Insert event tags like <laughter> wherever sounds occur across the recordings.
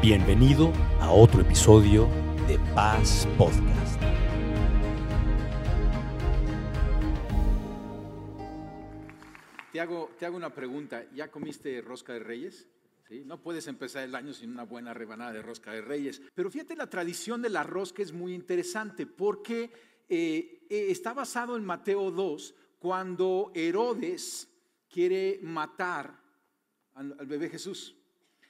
Bienvenido a otro episodio de Paz Podcast. Te hago, te hago una pregunta. ¿Ya comiste rosca de reyes? No puedes empezar el año sin una buena rebanada de rosca de reyes. Pero fíjate, la tradición de la rosca es muy interesante porque eh, eh, está basado en Mateo 2, cuando Herodes quiere matar al bebé Jesús.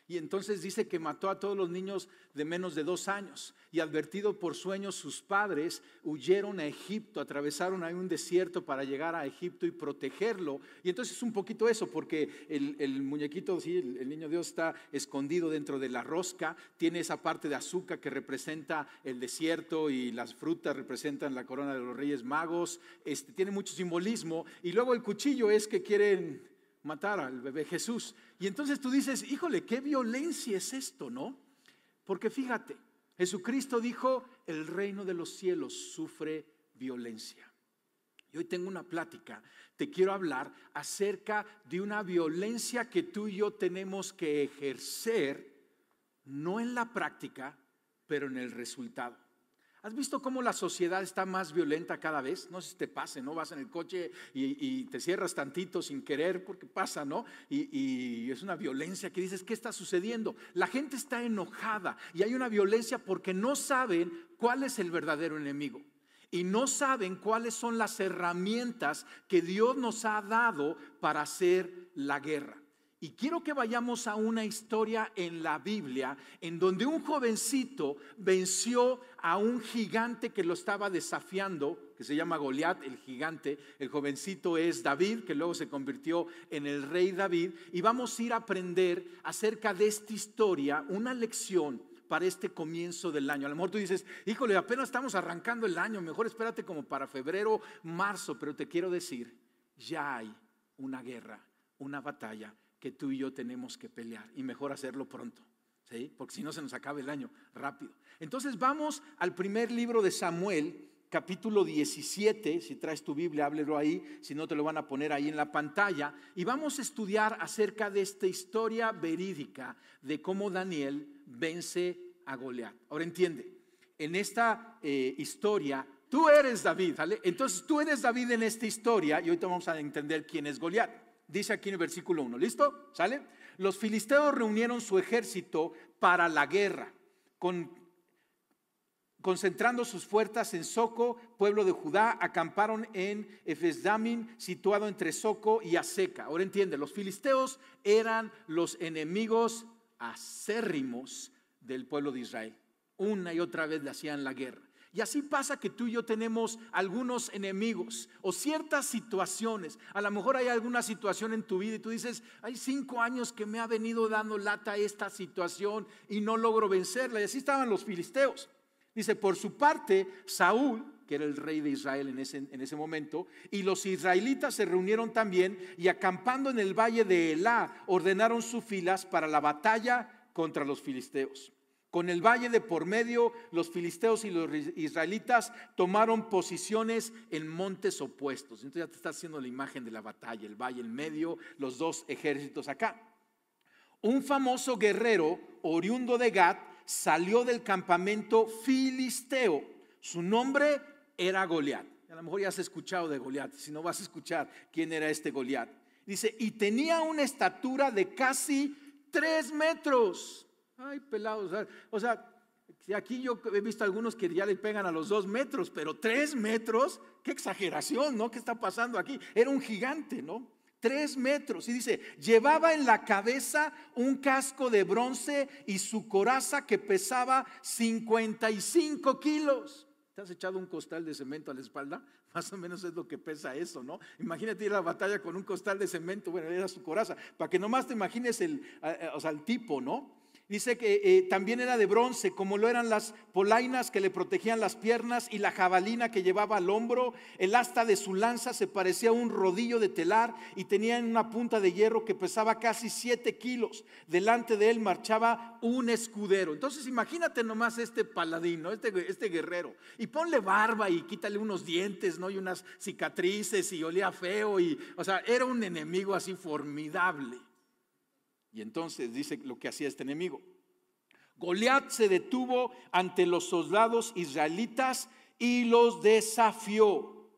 Y entonces dice que mató a todos los niños de menos de dos años. Y advertido por sueños, sus padres huyeron a Egipto, atravesaron ahí un desierto para llegar a Egipto y protegerlo. Y entonces es un poquito eso, porque el, muñequito, sí, el, el, niño Dios está escondido dentro de la rosca, tiene esa parte de azúcar que representa el desierto y las frutas representan la corona de los reyes magos. Este, tiene mucho simbolismo. Y luego el cuchillo es que quieren matar al bebé Jesús. Y entonces tú dices, híjole, qué violencia es esto, ¿no? Porque fíjate, Jesucristo dijo, el reino de los cielos sufre violencia. Y hoy tengo una plática, te quiero hablar acerca de una violencia que tú y yo tenemos que ejercer, no en la práctica, pero en el resultado. ¿Has visto cómo la sociedad está más violenta cada vez? No sé si te pase, ¿no? Vas en el coche y, te cierras tantito sin querer porque pasa, ¿no? Y, y, es una violencia que dices, ¿qué está sucediendo? La gente está enojada y hay una violencia porque no saben cuál es el verdadero enemigo y no saben cuáles son las herramientas que Dios nos ha dado para hacer la guerra. Y quiero que vayamos a una historia en la Biblia en donde un jovencito venció a un gigante que lo estaba desafiando, que se llama Goliat, el gigante. El jovencito es David, que luego se convirtió en el rey David. Y vamos a ir a aprender acerca de esta historia, una lección para este comienzo del año. A lo mejor tú dices, híjole, apenas estamos arrancando el año, mejor espérate como para febrero, marzo, pero te quiero decir, ya hay una guerra, una batalla que tú y yo tenemos que pelear y mejor hacerlo pronto, ¿sí? porque si no se nos acaba el año rápido. Entonces vamos al primer libro de Samuel, capítulo 17, si traes tu Biblia, háblelo ahí, si no te lo van a poner ahí en la pantalla, y vamos a estudiar acerca de esta historia verídica de cómo Daniel vence a Goliat. Ahora entiende, en esta eh, historia tú eres David, ¿vale? Entonces tú eres David en esta historia y hoy vamos a entender quién es Goliat. Dice aquí en el versículo 1, ¿listo? ¿Sale? Los filisteos reunieron su ejército para la guerra, con, concentrando sus fuerzas en Soco, pueblo de Judá, acamparon en Efesdamin, situado entre Soco y Aseca. Ahora entiende, los filisteos eran los enemigos acérrimos del pueblo de Israel. Una y otra vez le hacían la guerra. Y así pasa que tú y yo tenemos algunos enemigos o ciertas situaciones. A lo mejor hay alguna situación en tu vida y tú dices, hay cinco años que me ha venido dando lata esta situación y no logro vencerla. Y así estaban los filisteos. Dice, por su parte, Saúl, que era el rey de Israel en ese, en ese momento, y los israelitas se reunieron también y acampando en el valle de Elá, ordenaron sus filas para la batalla contra los filisteos. Con el valle de por medio, los filisteos y los israelitas tomaron posiciones en montes opuestos. Entonces ya te está haciendo la imagen de la batalla, el valle en medio, los dos ejércitos acá. Un famoso guerrero oriundo de Gat salió del campamento filisteo. Su nombre era Goliat. A lo mejor ya has escuchado de Goliat, si no vas a escuchar quién era este Goliat. Dice, y tenía una estatura de casi tres metros Ay, pelados. O sea, aquí yo he visto algunos que ya le pegan a los dos metros, pero tres metros, qué exageración, ¿no? ¿Qué está pasando aquí? Era un gigante, ¿no? Tres metros. Y dice, llevaba en la cabeza un casco de bronce y su coraza que pesaba 55 kilos. ¿Te has echado un costal de cemento a la espalda? <laughs> Más o menos es lo que pesa eso, ¿no? Imagínate ir a la batalla con un costal de cemento, bueno, era su coraza, para que nomás te imagines el, o sea, el tipo, ¿no? Dice que eh, también era de bronce, como lo eran las polainas que le protegían las piernas y la jabalina que llevaba al hombro. El asta de su lanza se parecía a un rodillo de telar y tenía una punta de hierro que pesaba casi siete kilos. Delante de él marchaba un escudero. Entonces imagínate nomás este paladín, este, este guerrero. Y ponle barba y quítale unos dientes, ¿no? Y unas cicatrices y olía feo. Y, o sea, era un enemigo así formidable. Y entonces dice lo que hacía este enemigo. Goliat se detuvo ante los soldados israelitas y los desafió.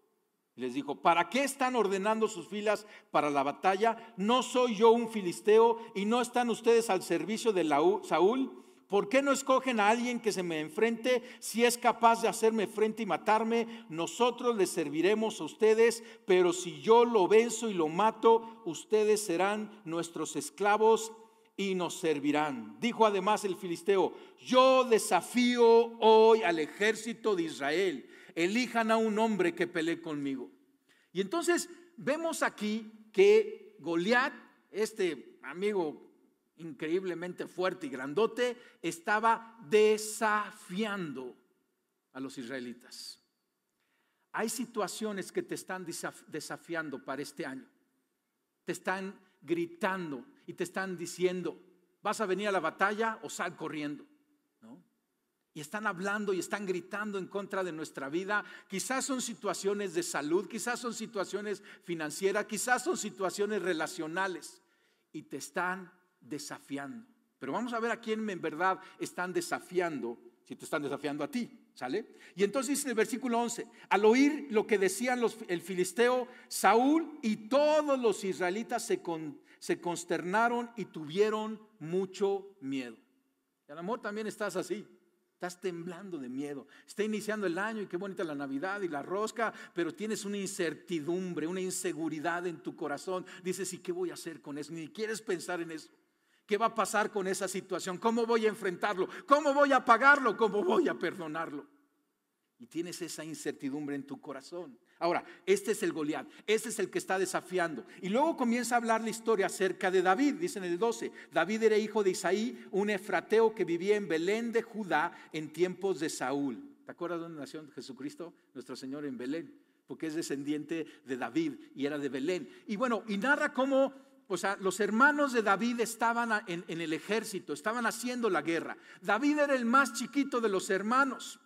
Les dijo, ¿para qué están ordenando sus filas para la batalla? ¿No soy yo un filisteo y no están ustedes al servicio de Saúl? ¿Por qué no escogen a alguien que se me enfrente? Si es capaz de hacerme frente y matarme, nosotros les serviremos a ustedes, pero si yo lo venzo y lo mato, ustedes serán nuestros esclavos y nos servirán. Dijo además el filisteo, yo desafío hoy al ejército de Israel, elijan a un hombre que pelee conmigo. Y entonces vemos aquí que Goliat, este amigo increíblemente fuerte y grandote, estaba desafiando a los israelitas. Hay situaciones que te están desafiando para este año. Te están gritando y te están diciendo, vas a venir a la batalla o sal corriendo. Y están hablando y están gritando en contra de nuestra vida. Quizás son situaciones de salud, quizás son situaciones financieras, quizás son situaciones relacionales. Y te están desafiando. Pero vamos a ver a quién en verdad están desafiando, si te están desafiando a ti, ¿sale? Y entonces dice el versículo 11, al oír lo que decían los, el filisteo, Saúl y todos los israelitas se, se consternaron y tuvieron mucho miedo. Y al amor también estás así. Estás temblando de miedo. Está iniciando el año y qué bonita la Navidad y la rosca, pero tienes una incertidumbre, una inseguridad en tu corazón. Dices, ¿y qué voy a hacer con eso? Ni quieres pensar en eso. ¿Qué va a pasar con esa situación? ¿Cómo voy a enfrentarlo? ¿Cómo voy a pagarlo? ¿Cómo voy a perdonarlo? Y tienes esa incertidumbre en tu corazón. Ahora, este es el Goliat, este es el que está desafiando. Y luego comienza a hablar la historia acerca de David, dice en el 12. David era hijo de Isaí, un efrateo que vivía en Belén de Judá en tiempos de Saúl. ¿Te acuerdas dónde nació Jesucristo, nuestro Señor en Belén? Porque es descendiente de David y era de Belén. Y bueno, y narra cómo o sea, los hermanos de David estaban en, el ejército, estaban haciendo la guerra. David era el más chiquito de los hermanos.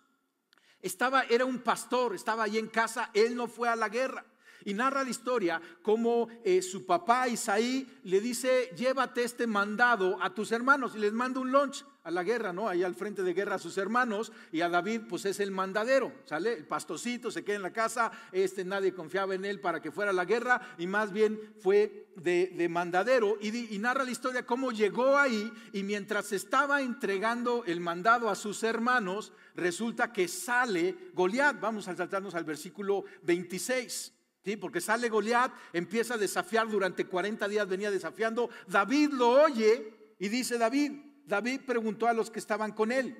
Estaba, era un pastor, estaba ahí en casa, él no fue a la guerra. Y narra la historia como eh, su papá Isaí le dice, llévate este mandado a tus hermanos y les manda un lunch a la guerra, ¿no? Ahí al frente de guerra a sus hermanos y a David pues es el mandadero, ¿sale? El pastocito se queda en la casa, este nadie confiaba en él para que fuera a la guerra y más bien fue de, mandadero y, y, narra la historia cómo llegó ahí y mientras estaba entregando el mandado a sus hermanos, resulta que sale Goliat, vamos a saltarnos al versículo 26. ¿Sí? Porque sale Goliat, empieza a desafiar durante 40 días, venía desafiando. David lo oye y dice: David, David preguntó a los que estaban con él,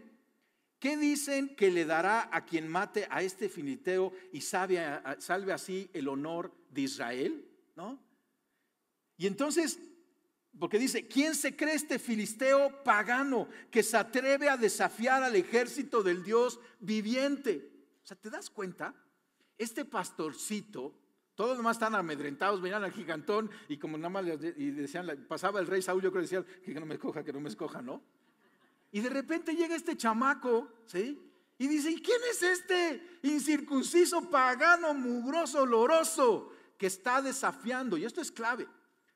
¿qué dicen que le dará a quien mate a este filisteo y salve, así el honor de Israel? ¿No? Y entonces, porque dice, ¿quién se cree este filisteo pagano que se atreve a desafiar al ejército del Dios viviente? O sea, ¿te das cuenta? Este pastorcito todos los demás están amedrentados, venían al gigantón y como nada más y decían, pasaba el rey Saúl, yo creo que decía que no me escoja, que no me escoja, ¿no? Y de repente llega este chamaco, ¿sí? Y dice, ¿y quién es este incircunciso, pagano, mugroso, oloroso que está desafiando? Y esto es clave,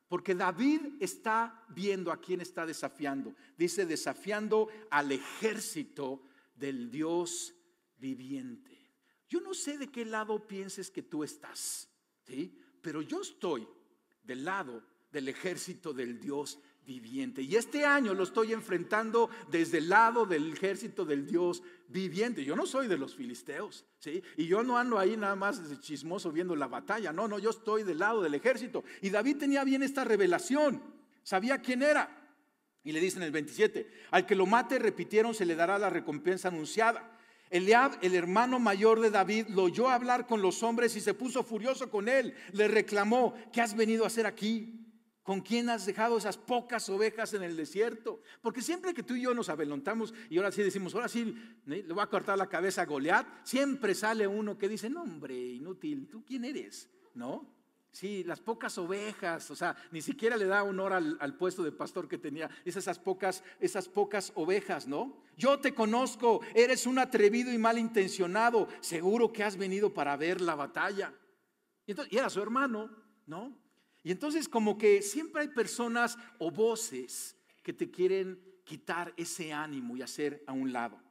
porque David está viendo a quién está desafiando. Dice, desafiando al ejército del Dios viviente. Yo no sé de qué lado pienses que tú estás. Pero yo estoy del lado del ejército del Dios viviente. Y este año lo estoy enfrentando desde el lado del ejército del Dios viviente. Yo no soy de los filisteos, ¿sí? Y yo no ando ahí nada más chismoso viendo la batalla. No, no, yo estoy del lado del ejército. Y David tenía bien esta revelación. Sabía quién era. Y le dicen en el 27, al que lo mate, repitieron, se le dará la recompensa anunciada. Eliab, el hermano mayor de David, lo oyó hablar con los hombres y se puso furioso con él. Le reclamó, ¿qué has venido a hacer aquí? ¿Con quién has dejado esas pocas ovejas en el desierto? Porque siempre que tú y yo nos abelontamos y ahora sí decimos, ahora sí le voy a cortar la cabeza a Goliat, siempre sale uno que dice, no hombre, inútil, ¿tú quién eres? ¿No? Sí, las pocas ovejas, o sea, ni siquiera le da honor al, puesto de pastor que tenía, es esas pocas, esas pocas ovejas, ¿no? Yo te conozco, eres un atrevido y malintencionado, seguro que has venido para ver la batalla. Y, y era su hermano, ¿no? Y entonces como que siempre hay personas o voces que te quieren quitar ese ánimo y hacer a un lado.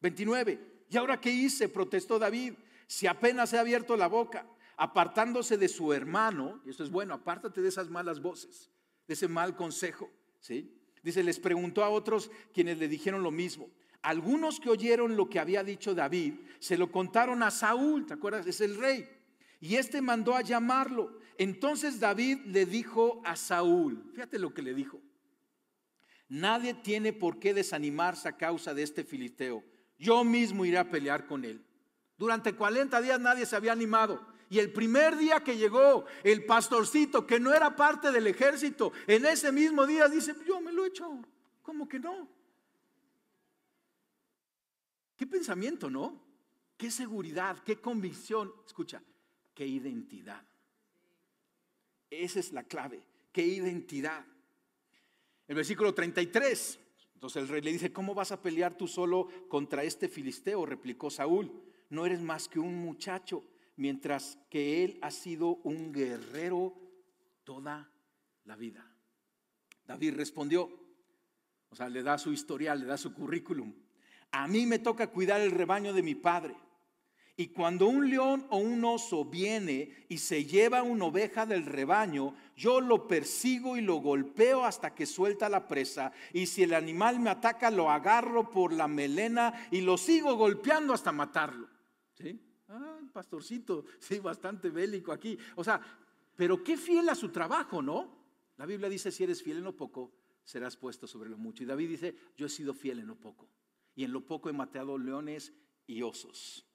29. ¿Y ahora qué hice? protestó David. Si apenas he abierto la boca, apartándose de su hermano, y esto es bueno, apártate de esas malas voces, de ese mal consejo, ¿sí? Dice, les preguntó a otros quienes le dijeron lo mismo. Algunos que oyeron lo que había dicho David, se lo contaron a Saúl, ¿te acuerdas? Es el rey. Y este mandó a llamarlo. Entonces David le dijo a Saúl, fíjate lo que le dijo, nadie tiene por qué desanimarse a causa de este filisteo. Yo mismo iré a pelear con él. Durante 40 días nadie se había animado. Y el primer día que llegó el pastorcito, que no era parte del ejército, en ese mismo día dice, yo me lo he hecho. ¿Cómo que no? ¿Qué pensamiento, no? ¿Qué seguridad? ¿Qué convicción? Escucha, qué identidad. Esa es la clave, qué identidad. El versículo 33. Entonces el rey le dice, ¿cómo vas a pelear tú solo contra este filisteo? Replicó Saúl, no eres más que un muchacho, mientras que él ha sido un guerrero toda la vida. David respondió, o sea, le da su historial, le da su currículum. A mí me toca cuidar el rebaño de mi padre. Y cuando un león o un oso viene y se lleva una oveja del rebaño, yo lo persigo y lo golpeo hasta que suelta la presa. Y si el animal me ataca, lo agarro por la melena y lo sigo golpeando hasta matarlo. Ah, pastorcito, <laughs> sí, bastante bélico aquí. O sea, pero qué fiel a su trabajo, ¿no? La Biblia dice, si eres fiel en lo poco, serás puesto sobre lo mucho. Y David dice, yo he sido fiel en lo poco. Y en lo poco he matado leones y osos.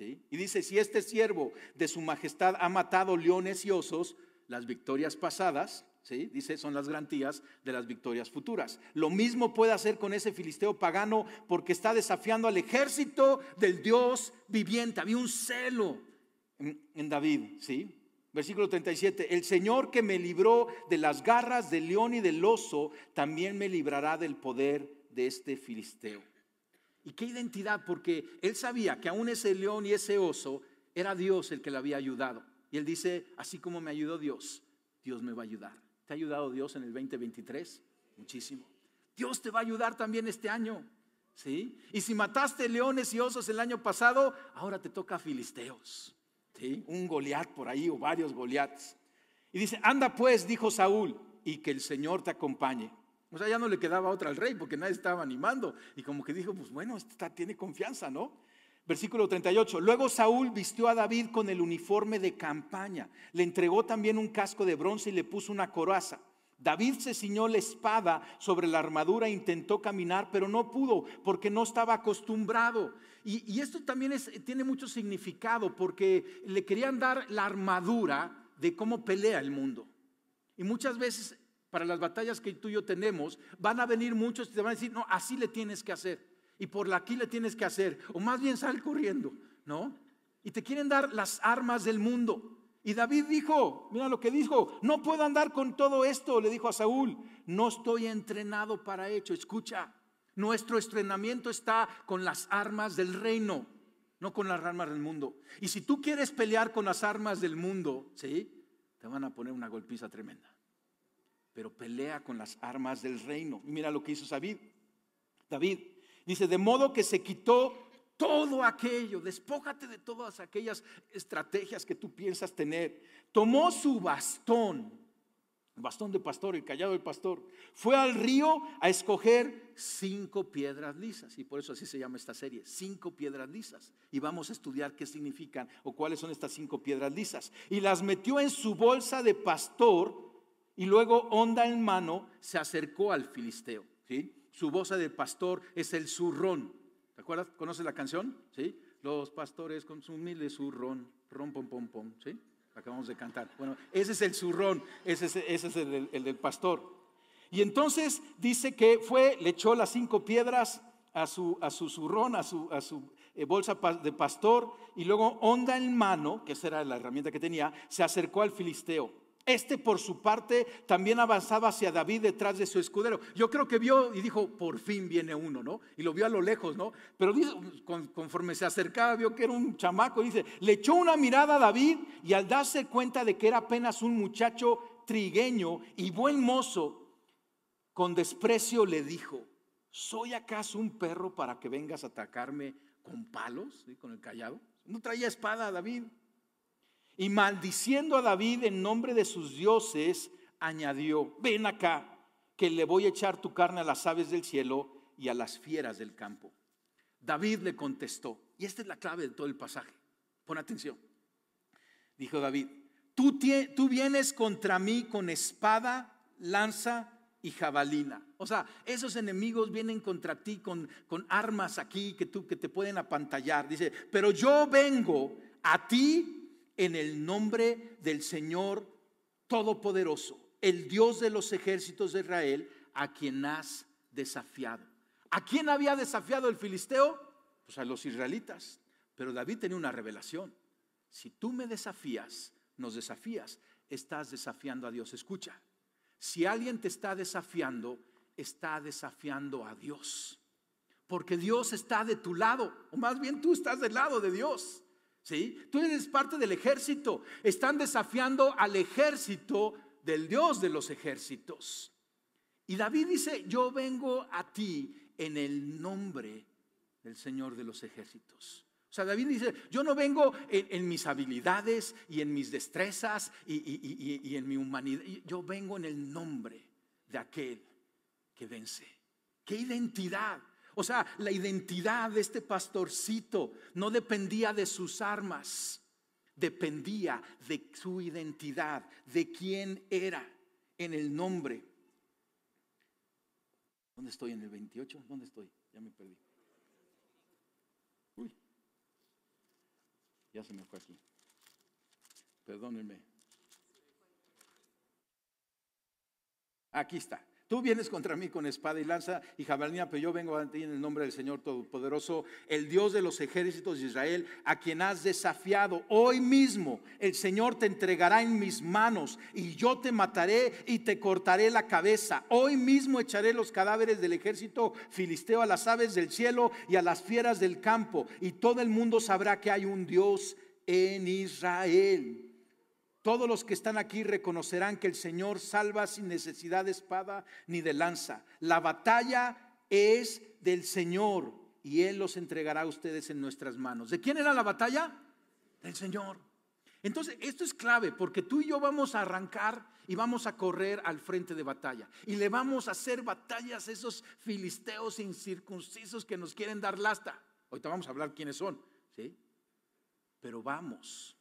Y dice, si este siervo de su majestad ha matado leones y osos, las victorias pasadas, dice, son las garantías de las victorias futuras. Lo mismo puede hacer con ese filisteo pagano porque está desafiando al ejército del Dios viviente. Había un celo en, en David, ¿sí? Versículo 37, el Señor que me libró de las garras del león y del oso, también me librará del poder de este filisteo. ¿Y qué identidad? Porque él sabía que aún ese león y ese oso era Dios el que le había ayudado. Y él dice, así como me ayudó Dios, Dios me va a ayudar. ¿Te ha ayudado Dios en el 2023? Muchísimo. Dios te va a ayudar también este año. ¿Sí? Y si mataste leones y osos el año pasado, ahora te toca filisteos. ¿Sí? Un Goliat por ahí o varios Goliats. Y dice, anda pues, dijo Saúl, y que el Señor te acompañe. O sea, ya no le quedaba otra al rey porque nadie estaba animando. Y como que dijo, pues bueno, esta tiene confianza, ¿no? Versículo 38. Luego Saúl vistió a David con el uniforme de campaña. Le entregó también un casco de bronce y le puso una coraza. David se ciñó la espada sobre la armadura e intentó caminar, pero no pudo porque no estaba acostumbrado. Y, esto también tiene mucho significado porque le querían dar la armadura de cómo pelea el mundo. Y muchas veces para las batallas que tú y yo tenemos, van a venir muchos y te van a decir, no, así le tienes que hacer. Y por aquí le tienes que hacer. O más bien sal corriendo, ¿no? Y te quieren dar las armas del mundo. Y David dijo, mira lo que dijo, no puedo andar con todo esto, le dijo a Saúl, no estoy entrenado para ello. Escucha, nuestro entrenamiento está con las armas del reino, no con las armas del mundo. Y si tú quieres pelear con las armas del mundo, ¿sí? Te van a poner una golpiza tremenda pero pelea con las armas del reino. mira lo que hizo David. David dice, de modo que se quitó todo aquello, despójate de todas aquellas estrategias que tú piensas tener. Tomó su bastón, bastón de pastor, el callado del pastor, fue al río a escoger cinco piedras lisas. Y por eso así se llama esta serie, cinco piedras lisas. Y vamos a estudiar qué significan o cuáles son estas cinco piedras lisas. Y las metió en su bolsa de pastor y luego, onda en mano, se acercó al filisteo. ¿sí? Su voz de pastor es el zurrón. ¿Te acuerdas? ¿Conoces la canción? ¿Sí? Los pastores con su humilde zurrón, rom, pom, pom, pom. ¿Sí? Acabamos de cantar. Bueno, ese es el zurrón, ese es, ese es el, del pastor. Y entonces dice que fue, le echó las cinco piedras a su, a su zurrón, a su, a su eh, bolsa de pastor, y luego onda en mano, que esa era la herramienta que tenía, se acercó al filisteo. Este por su parte también avanzaba hacia David detrás de su escudero. Yo creo que vio y dijo, por fin viene uno, ¿no? Y lo vio a lo lejos, ¿no? Pero conforme se acercaba, vio que era un chamaco, dice, le echó una mirada a David y al darse cuenta de que era apenas un muchacho trigueño y buen mozo, con desprecio le dijo, ¿soy acaso un perro para que vengas a atacarme con palos, con el callado? No traía espada David. Y maldiciendo a David en nombre de sus dioses, añadió, ven acá, que le voy a echar tu carne a las aves del cielo y a las fieras del campo. David le contestó, y esta es la clave de todo el pasaje, pon atención. Dijo David, tú, tú vienes contra mí con espada, lanza y jabalina. O sea, esos enemigos vienen contra ti con, con armas aquí que, tú, que te pueden apantallar. Dice, pero yo vengo a ti en el nombre del Señor Todopoderoso, el Dios de los ejércitos de Israel, a quien has desafiado. ¿A quién había desafiado el filisteo? Pues a los israelitas. Pero David tenía una revelación. Si tú me desafías, nos desafías, estás desafiando a Dios. Escucha, si alguien te está desafiando, está desafiando a Dios. Porque Dios está de tu lado, o más bien tú estás del lado de Dios. ¿Sí? Tú eres parte del ejército. Están desafiando al ejército del Dios de los ejércitos. Y David dice, yo vengo a ti en el nombre del Señor de los ejércitos. O sea, David dice, yo no vengo en, mis habilidades y en mis destrezas y, y en mi humanidad, yo vengo en el nombre de aquel que vence. ¿Qué identidad? O sea, la identidad de este pastorcito no dependía de sus armas, dependía de su identidad, de quién era en el nombre. ¿Dónde estoy? ¿En el 28? ¿Dónde estoy? Ya me perdí. Uy, ya se me fue aquí. Perdónenme. Aquí está. Tú vienes contra mí con espada y lanza y jabalina, pero yo vengo a ti en el nombre del Señor Todopoderoso, el Dios de los ejércitos de Israel, a quien has desafiado. Hoy mismo el Señor te entregará en mis manos y yo te mataré y te cortaré la cabeza. Hoy mismo echaré los cadáveres del ejército filisteo a las aves del cielo y a las fieras del campo, y todo el mundo sabrá que hay un Dios en Israel. Todos los que están aquí reconocerán que el Señor salva sin necesidad de espada ni de lanza. La batalla es del Señor y Él los entregará a ustedes en nuestras manos. ¿De quién era la batalla? Del Señor. Entonces, esto es clave porque tú y yo vamos a arrancar y vamos a correr al frente de batalla. Y le vamos a hacer batallas a esos filisteos incircuncisos que nos quieren dar lasta. Ahorita vamos a hablar quiénes son, ¿sí? Pero vamos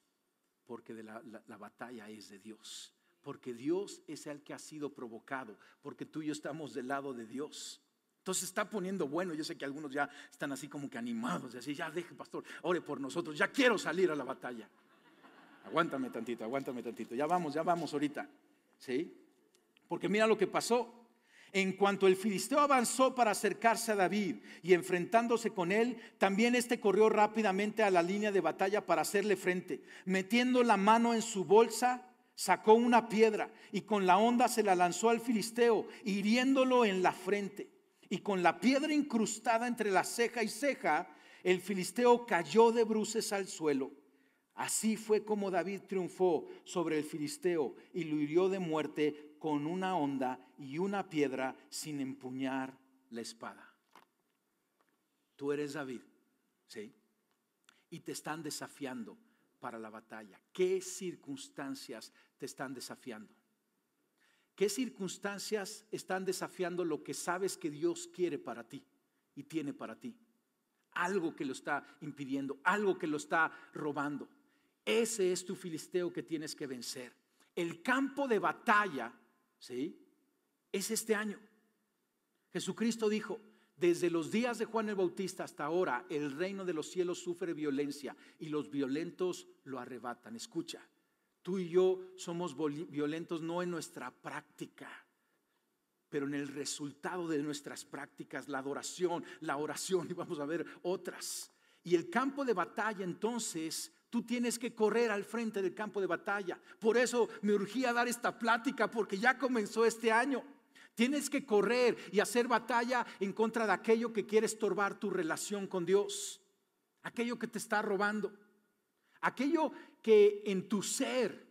porque la, batalla es de Dios, porque Dios es el que ha sido provocado, porque tú y yo estamos del lado de Dios. Entonces está poniendo bueno. Yo sé que algunos ya están así como que animados, así, ya deje, pastor, ore por nosotros, ya quiero salir a la batalla. Aguántame tantito, aguántame tantito. Ya vamos, ya vamos ahorita. ¿Sí? Porque mira lo que pasó. En cuanto el filisteo avanzó para acercarse a David y enfrentándose con él, también éste corrió rápidamente a la línea de batalla para hacerle frente. Metiendo la mano en su bolsa, sacó una piedra y con la honda se la lanzó al filisteo, hiriéndolo en la frente. Y con la piedra incrustada entre la ceja y ceja, el filisteo cayó de bruces al suelo. Así fue como David triunfó sobre el filisteo y lo hirió de muerte con una onda y una piedra sin empuñar la espada. Tú eres David, ¿sí? Y te están desafiando para la batalla. ¿Qué circunstancias te están desafiando? ¿Qué circunstancias están desafiando lo que sabes que Dios quiere para ti y tiene para ti? Algo que lo está impidiendo, algo que lo está robando. Ese es tu filisteo que tienes que vencer. El campo de batalla, ¿sí? Es este año. Jesucristo dijo, desde los días de Juan el Bautista hasta ahora, el reino de los cielos sufre violencia y los violentos lo arrebatan. Escucha, tú y yo somos violentos no en nuestra práctica, pero en el resultado de nuestras prácticas, la adoración, la oración, <laughs> y vamos a ver otras. Y el campo de batalla entonces Tú tienes que correr al frente del campo de batalla. Por eso me urgía dar esta plática, porque ya comenzó este año. Tienes que correr y hacer batalla en contra de aquello que quiere estorbar tu relación con Dios. Aquello que te está robando. Aquello que en tu ser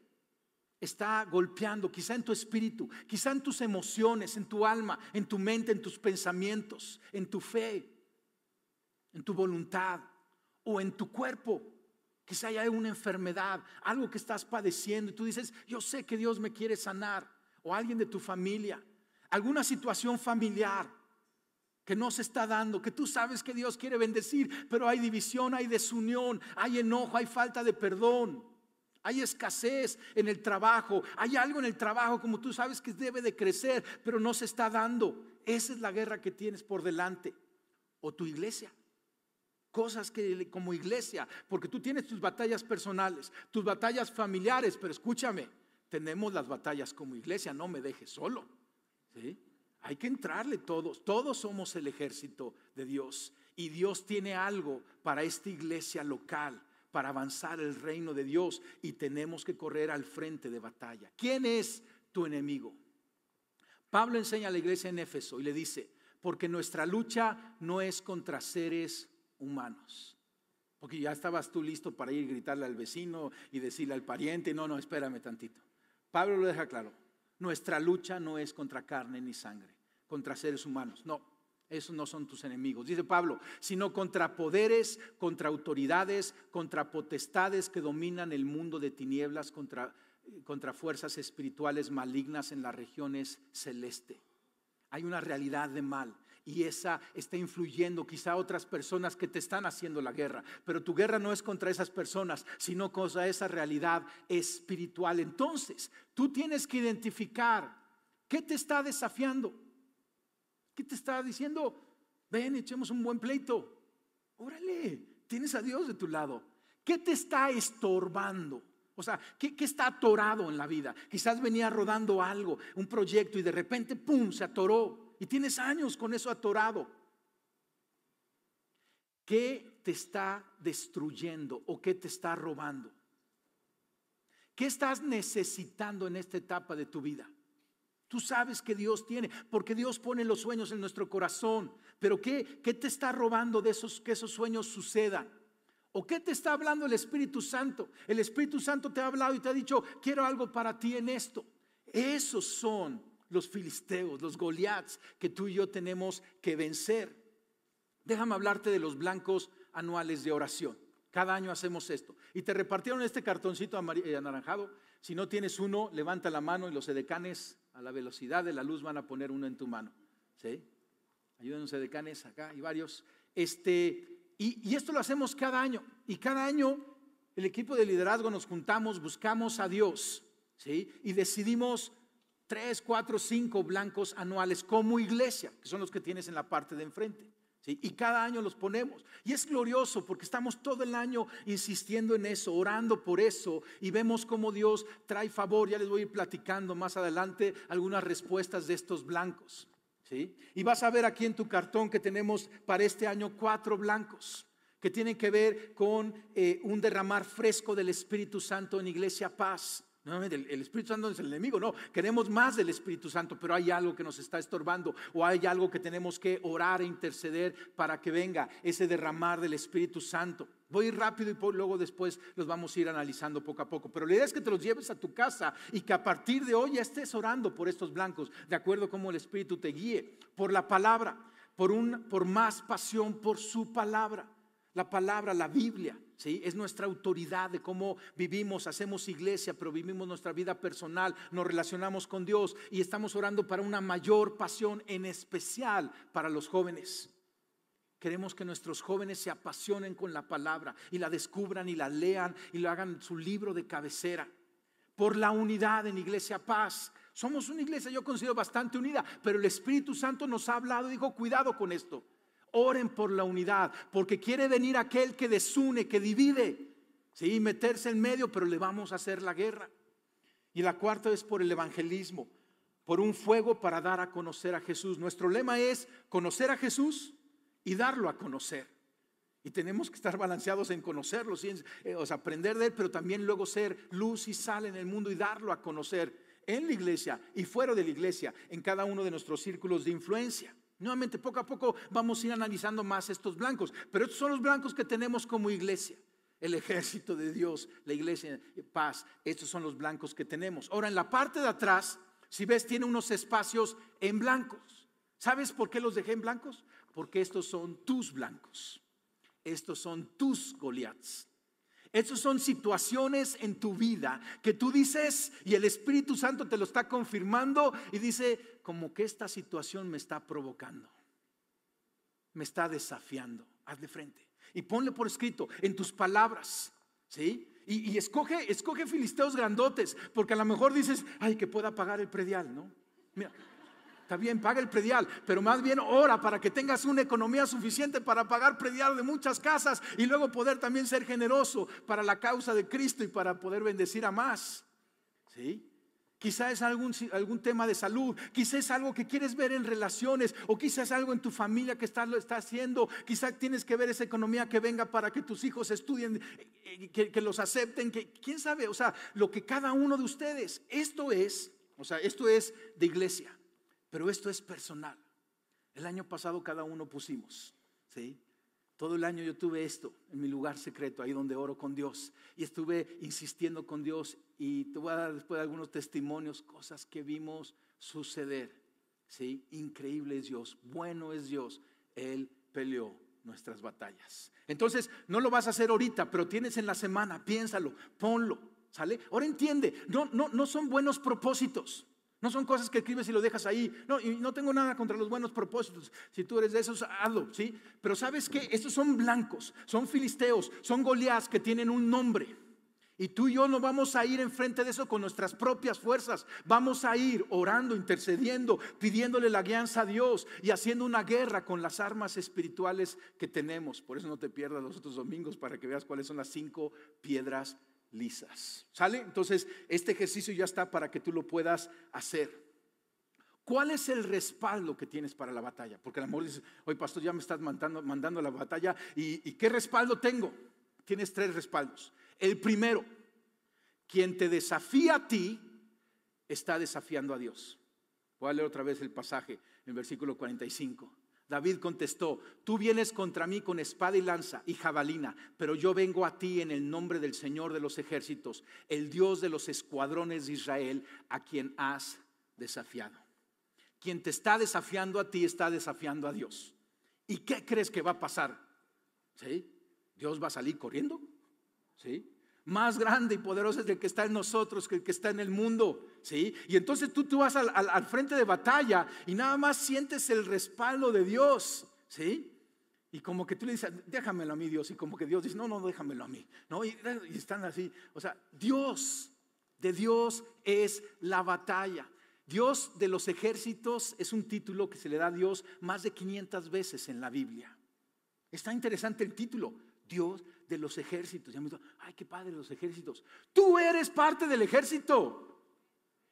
está golpeando, quizá en tu espíritu, quizá en tus emociones, en tu alma, en tu mente, en tus pensamientos, en tu fe, en tu voluntad o en tu cuerpo. Quizá haya una enfermedad, algo que estás padeciendo y tú dices, yo sé que Dios me quiere sanar, o alguien de tu familia, alguna situación familiar que no se está dando, que tú sabes que Dios quiere bendecir, pero hay división, hay desunión, hay enojo, hay falta de perdón. Hay escasez en el trabajo, hay algo en el trabajo como tú sabes que debe de crecer, pero no se está dando. Esa es la guerra que tienes por delante. O tu iglesia. Cosas que como iglesia, porque tú tienes tus batallas personales, tus batallas familiares, pero escúchame, tenemos las batallas como iglesia, no me dejes solo. ¿sí? Hay que entrarle todos, todos somos el ejército de Dios y Dios tiene algo para esta iglesia local para avanzar el reino de Dios y tenemos que correr al frente de batalla. ¿Quién es tu enemigo? Pablo enseña a la iglesia en Éfeso y le dice, porque nuestra lucha no es contra seres humanos. Porque ya estabas tú listo para ir a gritarle al vecino y decirle al pariente, no, no, espérame tantito. Pablo lo deja claro, nuestra lucha no es contra carne ni sangre, contra seres humanos, no, esos no son tus enemigos, dice Pablo, sino contra poderes, contra autoridades, contra potestades que dominan el mundo de tinieblas, contra, contra fuerzas espirituales malignas en las regiones celeste. Hay una realidad de mal y esa está influyendo quizá a otras personas que te están haciendo la guerra. Pero tu guerra no es contra esas personas, sino contra esa realidad espiritual. Entonces, tú tienes que identificar qué te está desafiando. ¿Qué te está diciendo? Ven, echemos un buen pleito. Órale, tienes a Dios de tu lado. ¿Qué te está estorbando? O sea, ¿qué, ¿qué, está atorado en la vida? Quizás venía rodando algo, un proyecto y de repente, ¡pum!, se atoró. Y tienes años con eso atorado. ¿Qué te está destruyendo o qué te está robando? ¿Qué estás necesitando en esta etapa de tu vida? Tú sabes que Dios tiene, porque Dios pone los sueños en nuestro corazón. Pero ¿qué, qué te está robando de esos que esos sueños sucedan? ¿O qué te está hablando el Espíritu Santo? El Espíritu Santo te ha hablado y te ha dicho, quiero algo para ti en esto. Esos son los filisteos, los Goliaths que tú y yo tenemos que vencer. Déjame hablarte de los blancos anuales de oración. Cada año hacemos esto. Y te repartieron este cartoncito eh, anaranjado. Si no tienes uno, levanta la mano y los edecanes a la velocidad de la luz van a poner uno en tu mano. ¿Sí? Ayúdenos edecanes acá y varios. Este, y, y esto lo hacemos cada año. Y cada año el equipo de liderazgo nos juntamos, buscamos a Dios. ¿Sí? Y decidimos tres, cuatro, cinco blancos anuales como iglesia, que son los que tienes en la parte de enfrente. Y cada año los ponemos. Y es glorioso porque estamos todo el año insistiendo en eso, orando por eso y vemos cómo Dios trae favor. Ya les voy a ir platicando más adelante algunas respuestas de estos blancos. ¿sí? Y vas a ver aquí en tu cartón que tenemos para este año cuatro blancos que tienen que ver con eh, un derramar fresco del Espíritu Santo en Iglesia Paz. Nuevamente, el, Espíritu Santo es el enemigo, no, queremos más del Espíritu Santo, pero hay algo que nos está estorbando o hay algo que tenemos que orar e interceder para que venga ese derramar del Espíritu Santo. Voy rápido y luego después los vamos a ir analizando poco a poco. Pero la idea es que te los lleves a tu casa y que a partir de hoy ya estés orando por estos blancos, de acuerdo como el Espíritu te guíe, por la palabra, por, un, por más pasión por su palabra. La palabra, la Biblia, ¿sí? es nuestra autoridad de cómo vivimos, hacemos iglesia, pero vivimos nuestra vida personal, nos relacionamos con Dios y estamos orando para una mayor pasión, en especial para los jóvenes. Queremos que nuestros jóvenes se apasionen con la palabra y la descubran y la lean y lo hagan su libro de cabecera. Por la unidad en Iglesia Paz. Somos una iglesia, yo considero bastante unida, pero el Espíritu Santo nos ha hablado y dijo, cuidado con esto. Oren por la unidad, porque quiere venir aquel que desune, que divide. Sí, meterse en medio, pero le vamos a hacer la guerra. Y la cuarta es por el evangelismo, por un fuego para dar a conocer a Jesús. Nuestro lema es conocer a Jesús y darlo a conocer. Y tenemos que estar balanceados en conocerlo, eh, o sea, aprender de él, pero también luego ser luz y sal en el mundo y darlo a conocer en la iglesia y fuera de la iglesia, en cada uno de nuestros círculos de influencia. Nuevamente, poco a poco vamos a ir analizando más estos blancos, pero estos son los blancos que tenemos como iglesia. el ejército de Dios, la iglesia, paz. Estos son los blancos que tenemos. Ahora, en la parte de atrás, si ves, tiene unos espacios en blancos. ¿Sabes por qué los dejé en blancos? Porque estos son tus blancos. Estos son tus Goliaths. Estas son situaciones en tu vida que tú dices y el Espíritu Santo te lo está confirmando y dice, como que esta situación me está provocando, me está desafiando. Haz de frente y ponle por escrito en tus palabras, ¿sí? Y, escoge, escoge filisteos grandotes, porque a lo mejor dices, ay, que pueda pagar el predial, ¿no? Mira, Está bien, paga el predial, pero más bien ora para que tengas una economía suficiente para pagar predial de muchas casas y luego poder también ser generoso para la causa de Cristo y para poder bendecir a más. ¿Sí? Quizás es algún, algún tema de salud, quizás es algo que quieres ver en relaciones o quizás es algo en tu familia que estás, lo está haciendo. Quizás tienes que ver esa economía que venga para que tus hijos estudien, eh, que, que los acepten, que quién sabe, o sea, lo que cada uno de ustedes, esto es, o sea, esto es de iglesia. Pero esto es personal. El año pasado cada uno pusimos, ¿sí? Todo el año yo tuve esto en mi lugar secreto, ahí donde oro con Dios. Y estuve insistiendo con Dios y te voy a dar después algunos testimonios, cosas que vimos suceder. ¿sí? Increíble es Dios, bueno es Dios. Él peleó nuestras batallas. Entonces, no lo vas a hacer ahorita, pero tienes en la semana, piénsalo, ponlo, ¿sale? Ahora entiende, no, no, no son buenos propósitos. No son cosas que escribes y lo dejas ahí. No, y no tengo nada contra los buenos propósitos. Si tú eres de esos, hazlo, ¿sí? Pero ¿sabes qué? Estos son blancos, son filisteos, son Goliaths que tienen un nombre. Y tú y yo no vamos a ir enfrente de eso con nuestras propias fuerzas. Vamos a ir orando, intercediendo, pidiéndole la guianza a Dios y haciendo una guerra con las armas espirituales que tenemos. Por eso no te pierdas los otros domingos para que veas cuáles son las cinco piedras lisas. ¿Sale? Entonces, este ejercicio ya está para que tú lo puedas hacer. ¿Cuál es el respaldo que tienes para la batalla? Porque el amor dice, oye pastor, ya me estás mandando, mandando la batalla. ¿Y, ¿Y qué respaldo tengo? Tienes tres respaldos. El primero, quien te desafía a ti, está desafiando a Dios. Voy a leer otra vez el pasaje en el versículo 45. David contestó, tú vienes contra mí con espada y lanza y jabalina, pero yo vengo a ti en el nombre del Señor de los ejércitos, el Dios de los escuadrones de Israel, a quien has desafiado. Quien te está desafiando a ti está desafiando a Dios. ¿Y qué crees que va a pasar? ¿Sí? ¿Dios va a salir corriendo? ¿Sí? Más grande y poderoso es el que está en nosotros que el que está en el mundo. ¿sí? Y entonces tú, tú vas al, frente de batalla y nada más sientes el respaldo de Dios. ¿sí? Y como que tú le dices, déjamelo a mí, Dios. Y como que Dios dice, no, no, déjamelo a mí. ¿no? Y, y están así. O sea, Dios, de Dios es la batalla. Dios de los ejércitos es un título que se le da a Dios más de 500 veces en la Biblia. Está interesante el título, Dios de los ejércitos. Me dijo, ay, qué padre los ejércitos. Tú eres parte del ejército.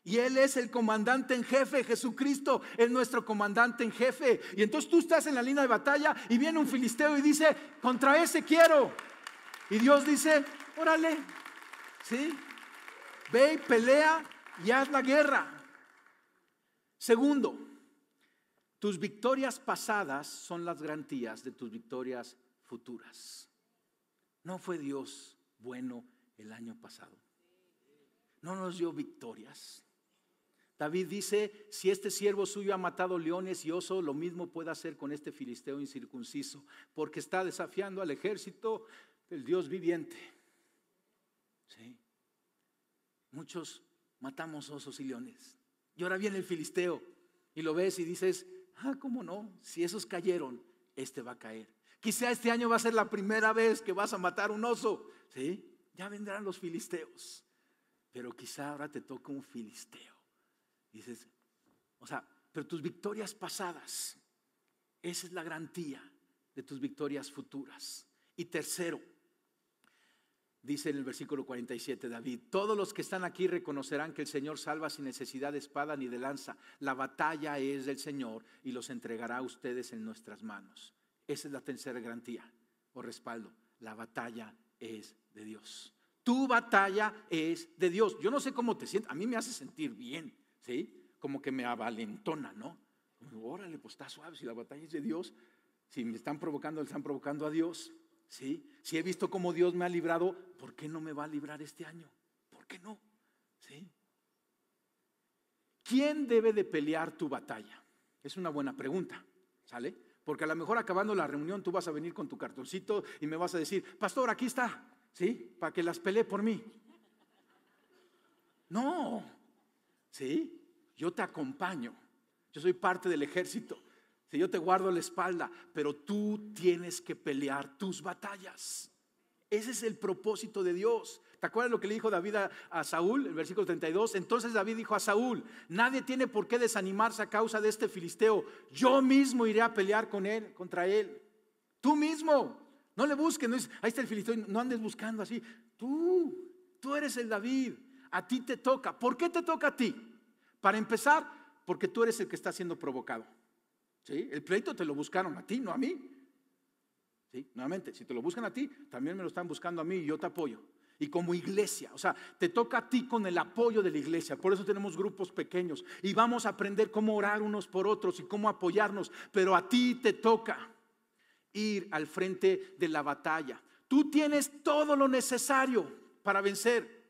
Y Él es el comandante en jefe, Jesucristo es nuestro comandante en jefe. Y entonces tú estás en la línea de batalla y viene un filisteo y dice, contra ese quiero. Y Dios dice, órale, ¿sí? Ve y pelea y haz la guerra. Segundo, tus victorias pasadas son las garantías de tus victorias futuras. ¿No fue Dios bueno el año pasado? ¿No nos dio victorias? David dice, si este siervo suyo ha matado leones y oso, lo mismo puede hacer con este filisteo incircunciso, porque está desafiando al ejército del Dios viviente. ¿Sí? Muchos matamos osos y leones. Y ahora viene el filisteo y lo ves y dices, ah, ¿cómo no? Si esos cayeron, este va a caer. Quizá este año va a ser la primera vez que vas a matar un oso. ¿Sí? Ya vendrán los filisteos. Pero quizá ahora te toca un filisteo. Dices, o sea, pero tus victorias pasadas, esa es la garantía de tus victorias futuras. Y tercero, dice en el versículo 47 David, todos los que están aquí reconocerán que el Señor salva sin necesidad de espada ni de lanza. La batalla es del Señor y los entregará a ustedes en nuestras manos. Esa es la tercera garantía o respaldo. La batalla es de Dios. Tu batalla es de Dios. Yo no sé cómo te sientes. A mí me hace sentir bien, ¿sí? Como que me avalentona, ¿no? Órale, pues está suave. Si la batalla es de Dios, si me están provocando, le están provocando a Dios. ¿sí? Si he visto cómo Dios me ha librado, ¿por qué no me va a librar este año? ¿Por qué no? ¿Sí? ¿Quién debe de pelear tu batalla? Es una buena pregunta, ¿sale? Porque a lo mejor acabando la reunión tú vas a venir con tu cartoncito y me vas a decir, pastor, aquí está, ¿sí? Para que las pelee por mí. No, ¿sí? Yo te acompaño. Yo soy parte del ejército. Si yo te guardo la espalda, pero tú tienes que pelear tus batallas. Ese es el propósito de Dios. ¿Te acuerdas lo que le dijo David a, Saúl? El versículo 32. Entonces David dijo a Saúl, nadie tiene por qué desanimarse a causa de este filisteo. Yo mismo iré a pelear con él, contra él. Tú mismo. No le busques, no ahí está el filisteo, no andes buscando así. Tú, tú eres el David. A ti te toca. ¿Por qué te toca a ti? Para empezar, porque tú eres el que está siendo provocado. ¿Sí? El pleito te lo buscaron a ti, no a mí. ¿Sí? Nuevamente, si te lo buscan a ti, también me lo están buscando a mí y yo te apoyo. Y como iglesia, o sea, te toca a ti con el apoyo de la iglesia. Por eso tenemos grupos pequeños y vamos a aprender cómo orar unos por otros y cómo apoyarnos. Pero a ti te toca ir al frente de la batalla. Tú tienes todo lo necesario para vencer.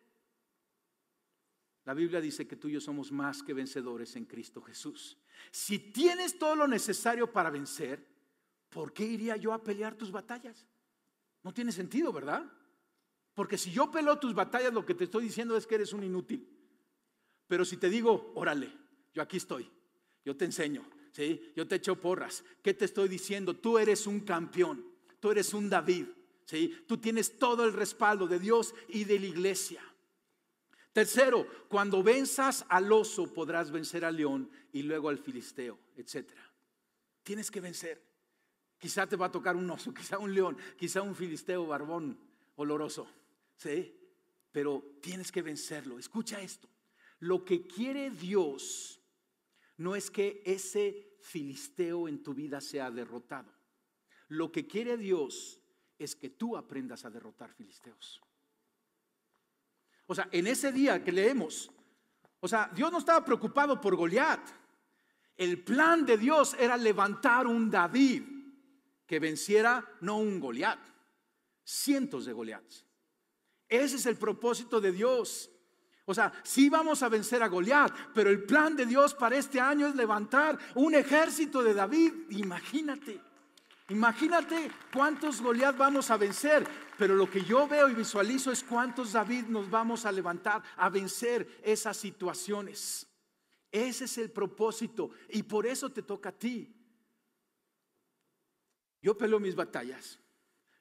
La Biblia dice que tú y yo somos más que vencedores en Cristo Jesús. Si tienes todo lo necesario para vencer, ¿por qué iría yo a pelear tus batallas? No tiene sentido, ¿verdad? Porque si yo peleo tus batallas, lo que te estoy diciendo es que eres un inútil. Pero si te digo, órale, yo aquí estoy, yo te enseño, ¿sí? yo te echo porras, ¿qué te estoy diciendo? Tú eres un campeón, tú eres un David, ¿sí? tú tienes todo el respaldo de Dios y de la iglesia. Tercero, cuando venzas al oso podrás vencer al león y luego al filisteo, etc. Tienes que vencer. Quizá te va a tocar un oso, <laughs> quizá un león, quizá un filisteo barbón oloroso. ¿Sí? Pero tienes que vencerlo. Escucha esto. Lo que quiere Dios no es que ese filisteo en tu vida sea derrotado. Lo que quiere Dios es que tú aprendas a derrotar filisteos. O sea, en ese día que leemos, o sea, Dios no estaba preocupado por Goliat. El plan de Dios era levantar un David que venciera no un Goliat, cientos de Goliats. Ese es el propósito de Dios. O sea, sí vamos a vencer a Goliat, pero el plan de Dios para este año es levantar un ejército de David. Imagínate. Imagínate cuántos Goliat vamos a vencer, pero lo que yo veo y visualizo es cuántos David nos vamos a levantar a vencer esas situaciones. Ese es el propósito y por eso te toca a ti. Yo peleo mis batallas.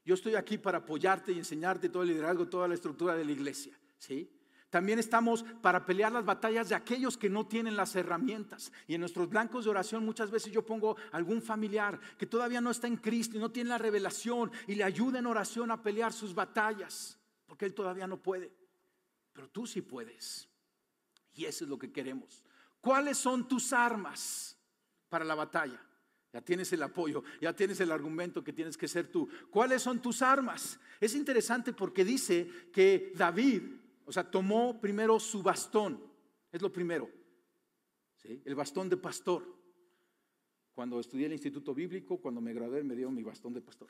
Yo estoy aquí para apoyarte y enseñarte todo el liderazgo, toda la estructura de la iglesia, ¿sí? También estamos para pelear las batallas de aquellos que no tienen las herramientas. Y en nuestros blancos de oración muchas veces yo pongo algún familiar que todavía no está en Cristo y no tiene la revelación y le ayuda en oración a pelear sus batallas, porque él todavía no puede. Pero tú sí puedes. Y eso es lo que queremos. ¿Cuáles son tus armas para la batalla? Ya tienes el apoyo, ya tienes el argumento que tienes que ser tú. ¿Cuáles son tus armas? Es interesante porque dice que David o sea, tomó primero su bastón, es lo primero, ¿sí? el bastón de pastor. Cuando estudié el Instituto Bíblico, cuando me gradué, me dio mi bastón de pastor.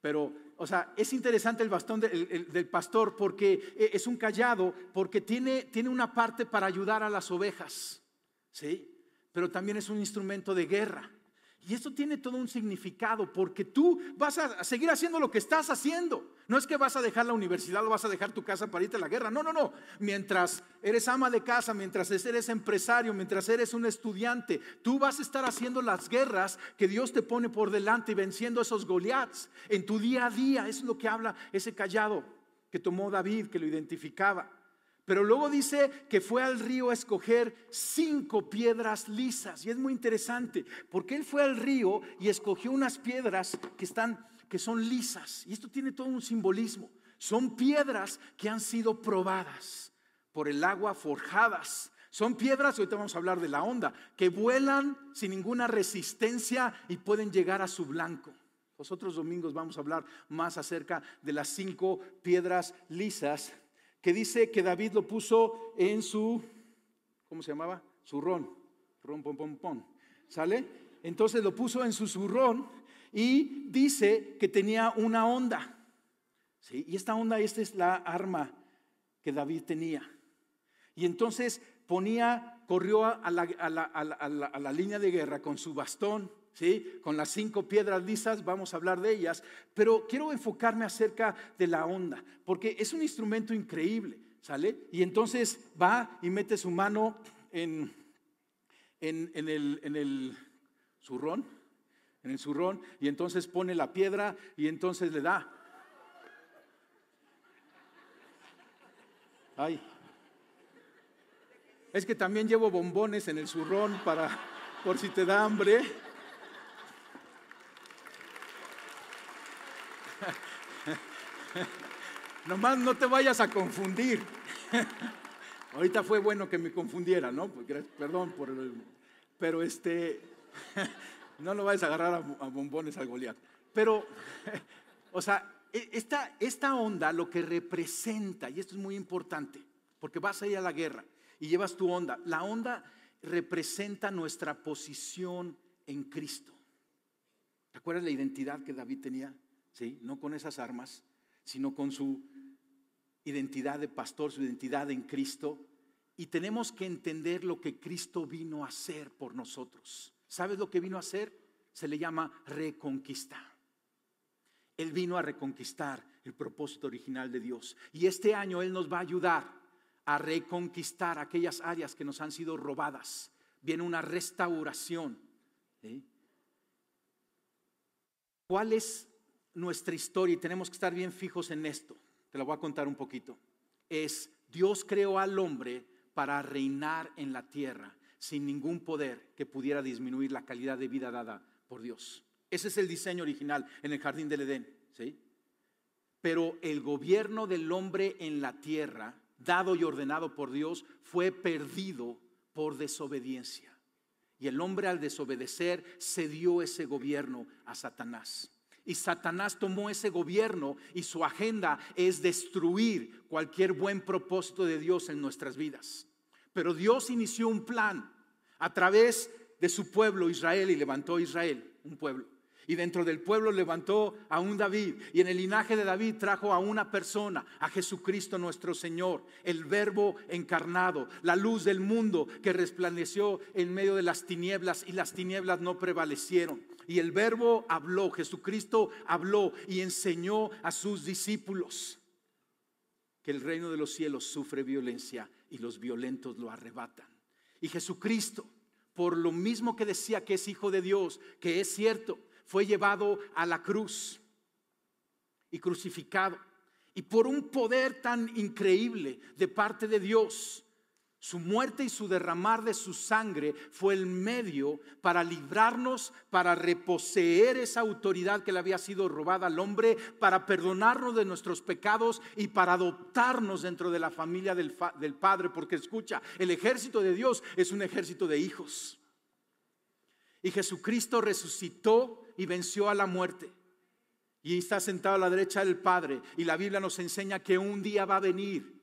Pero, o sea, es interesante el bastón del pastor porque e, es un callado, porque tiene, tiene una parte para ayudar a las ovejas, ¿sí? Pero también es un instrumento de guerra. Y esto tiene todo un significado porque tú vas a seguir haciendo lo que estás haciendo. No es que vas a dejar la universidad o vas a dejar tu casa para irte a la guerra. No, no, no. Mientras eres ama de casa, mientras eres empresario, mientras eres un estudiante, tú vas a estar haciendo las guerras que Dios te pone por delante y venciendo esos Goliaths en tu día a día. Eso es lo que habla ese callado que tomó David, que lo identificaba. Pero luego dice que fue al río a escoger cinco piedras lisas. Y es muy interesante, porque él fue al río y escogió unas piedras que están que son lisas. Y esto tiene todo un simbolismo. Son piedras que han sido probadas por el agua, forjadas. Son piedras, ahorita vamos a hablar de la onda, que vuelan sin ninguna resistencia y pueden llegar a su blanco. Los otros domingos vamos a hablar más acerca de las cinco piedras lisas que dice que David lo puso en su, ¿cómo se llamaba? Zurrón, ron, pom, pom, pom. ¿Sale? Entonces lo puso en su zurrón y dice que tenía una onda. ¿sí? Y esta onda, esta es la arma que David tenía. Y entonces ponía, corrió a la, a la línea de guerra con su bastón, ¿sí? Con las cinco piedras lisas, vamos a hablar de ellas, pero quiero enfocarme acerca de la onda, porque es un instrumento increíble, ¿sale? Y entonces va y mete su mano en, en, el, en el zurrón, en el zurrón, y entonces pone la piedra y entonces le da. Ay. Es que también llevo bombones en el zurrón para por si te da hambre. <laughs> Nomás no te vayas a confundir. <laughs> Ahorita fue bueno que me confundiera, ¿no? perdón por el, pero este, <laughs> no lo vayas a agarrar a, bombones al Goliat. Pero, o sea, e, esta, esta onda lo que representa, y esto es muy importante, porque vas a a la guerra y llevas tu onda, la onda representa nuestra posición en Cristo. ¿Te acuerdas la identidad que David tenía? ¿Sí? No con esas armas, sino con su identidad de pastor, su identidad en Cristo. Y tenemos que entender lo que Cristo vino a hacer por nosotros. ¿Sabes lo que vino a hacer? Se le llama reconquista. Él vino a reconquistar el propósito original de Dios. Y este año Él nos va a ayudar a reconquistar aquellas áreas que nos han sido robadas. Viene una restauración. ¿Cuál es nuestra historia? Y tenemos que estar bien fijos en esto te la voy a contar un poquito, es Dios creó al hombre para reinar en la tierra sin ningún poder que pudiera disminuir la calidad de vida dada por Dios. Ese es el diseño original en el jardín del Edén, ¿sí? Pero el gobierno del hombre en la tierra, dado y ordenado por Dios, fue perdido por desobediencia. Y el hombre al desobedecer cedió ese gobierno a Satanás. Y Satanás tomó ese gobierno y su agenda es destruir cualquier buen propósito de Dios en nuestras vidas. Pero Dios inició un plan a través de su pueblo Israel y levantó Israel, un pueblo. Y dentro del pueblo levantó a un David. Y en el linaje de David trajo a una persona, a Jesucristo nuestro Señor, el verbo encarnado, la luz del mundo que resplandeció en medio de las tinieblas y las tinieblas no prevalecieron. Y el verbo habló, Jesucristo habló y enseñó a sus discípulos que el reino de los cielos sufre violencia y los violentos lo arrebatan. Y Jesucristo, por lo mismo que decía que es hijo de Dios, que es cierto, fue llevado a la cruz y crucificado. Y por un poder tan increíble de parte de Dios, su muerte y su derramar de su sangre fue el medio para librarnos, para reposeer esa autoridad que le había sido robada al hombre, para perdonarnos de nuestros pecados y para adoptarnos dentro de la familia del, del Padre. Porque escucha, el ejército de Dios es un ejército de hijos. Y Jesucristo resucitó y venció a la muerte. Y está sentado a la derecha del Padre. Y la Biblia nos enseña que un día va a venir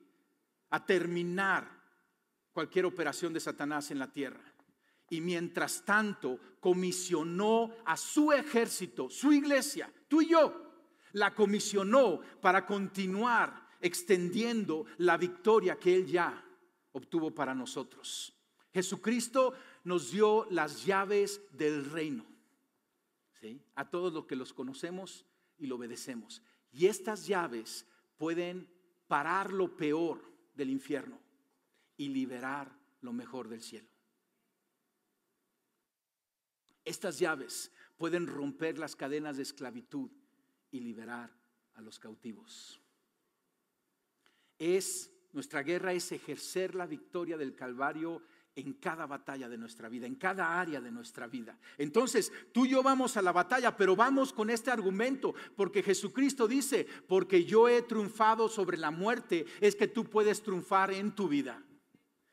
a terminar cualquier operación de Satanás en la tierra. Y mientras tanto comisionó a su ejército, su iglesia, tú y yo, la comisionó para continuar extendiendo la victoria que Él ya obtuvo para nosotros. Jesucristo nos dio las llaves del reino, ¿sí? a todos los que los conocemos y lo obedecemos. Y estas llaves pueden parar lo peor del infierno y liberar lo mejor del cielo. Estas llaves pueden romper las cadenas de esclavitud y liberar a los cautivos. Es nuestra guerra es ejercer la victoria del Calvario en cada batalla de nuestra vida, en cada área de nuestra vida. Entonces, tú y yo vamos a la batalla, pero vamos con este argumento, porque Jesucristo dice, porque yo he triunfado sobre la muerte, es que tú puedes triunfar en tu vida.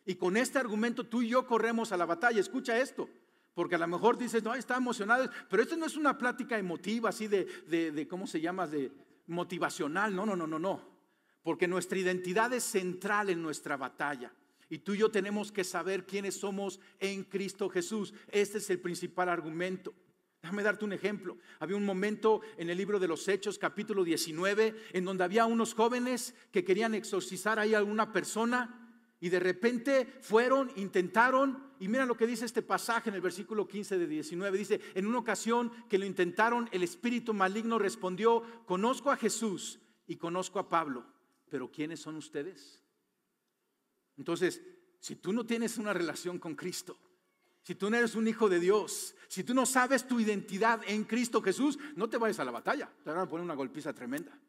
Y con este argumento tú y yo corremos a la batalla. Escucha esto, porque a lo mejor dices, no, está emocionado, pero esto no es una plática emotiva, así de, de, ¿cómo se llama? De motivacional. No, no, no, no, no. Porque nuestra identidad es central en nuestra batalla. Y tú y yo tenemos que saber quiénes somos en Cristo Jesús. Este es el principal argumento. Déjame darte un ejemplo. Había un momento en el libro de los Hechos, capítulo 19, en donde había unos jóvenes que querían exorcizar ahí a alguna persona y de repente fueron, intentaron, y mira lo que dice este pasaje en el versículo 15 de 19. Dice, en una ocasión que lo intentaron, el espíritu maligno respondió, conozco a Jesús y conozco a Pablo, pero ¿quiénes son ustedes? Entonces, si tú no tienes una relación con Cristo, si tú no eres un hijo de Dios, si tú no sabes tu identidad en Cristo Jesús, no te vayas a la batalla, te van a poner una golpiza tremenda.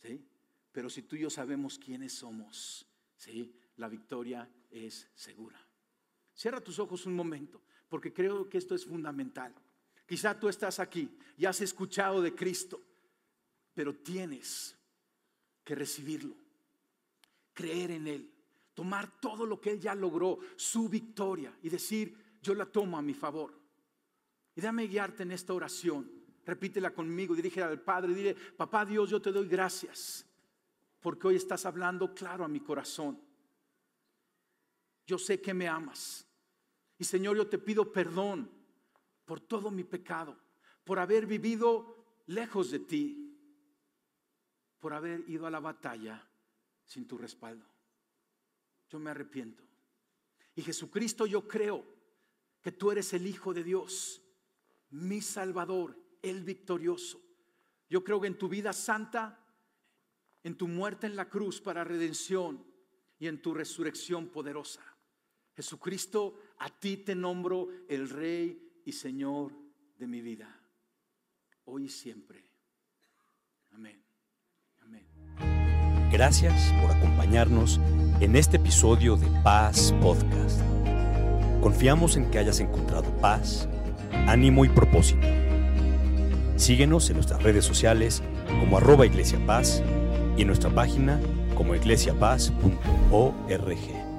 ¿sí? Pero si tú y yo sabemos quiénes somos, ¿sí? La victoria es segura. Cierra tus ojos un momento, porque creo que esto es fundamental. Quizá tú estás aquí y has escuchado de Cristo, pero tienes que recibirlo, creer en Él, tomar todo lo que Él ya logró, su victoria, y decir, yo la tomo a mi favor. Y déjame guiarte en esta oración. Repítela conmigo, dirígela al Padre, dile, papá Dios, yo te doy gracias, porque hoy estás hablando claro a mi corazón. Yo sé que me amas. Y Señor, yo te pido perdón por todo mi pecado, por haber vivido lejos de ti, por haber ido a la batalla sin tu respaldo. Yo me arrepiento. Y Jesucristo, yo creo que tú eres el Hijo de Dios, mi Salvador, el victorioso. Yo creo que en tu vida santa, en tu muerte en la cruz para redención y en tu resurrección poderosa. Jesucristo, a ti te nombro el Rey y Señor de mi vida, hoy y siempre. Amén. Amén. Gracias por acompañarnos en este episodio de Paz Podcast. Confiamos en que hayas encontrado paz, ánimo y propósito. Síguenos en nuestras redes sociales como arroba Iglesia Paz y en nuestra página como iglesiapaz.org.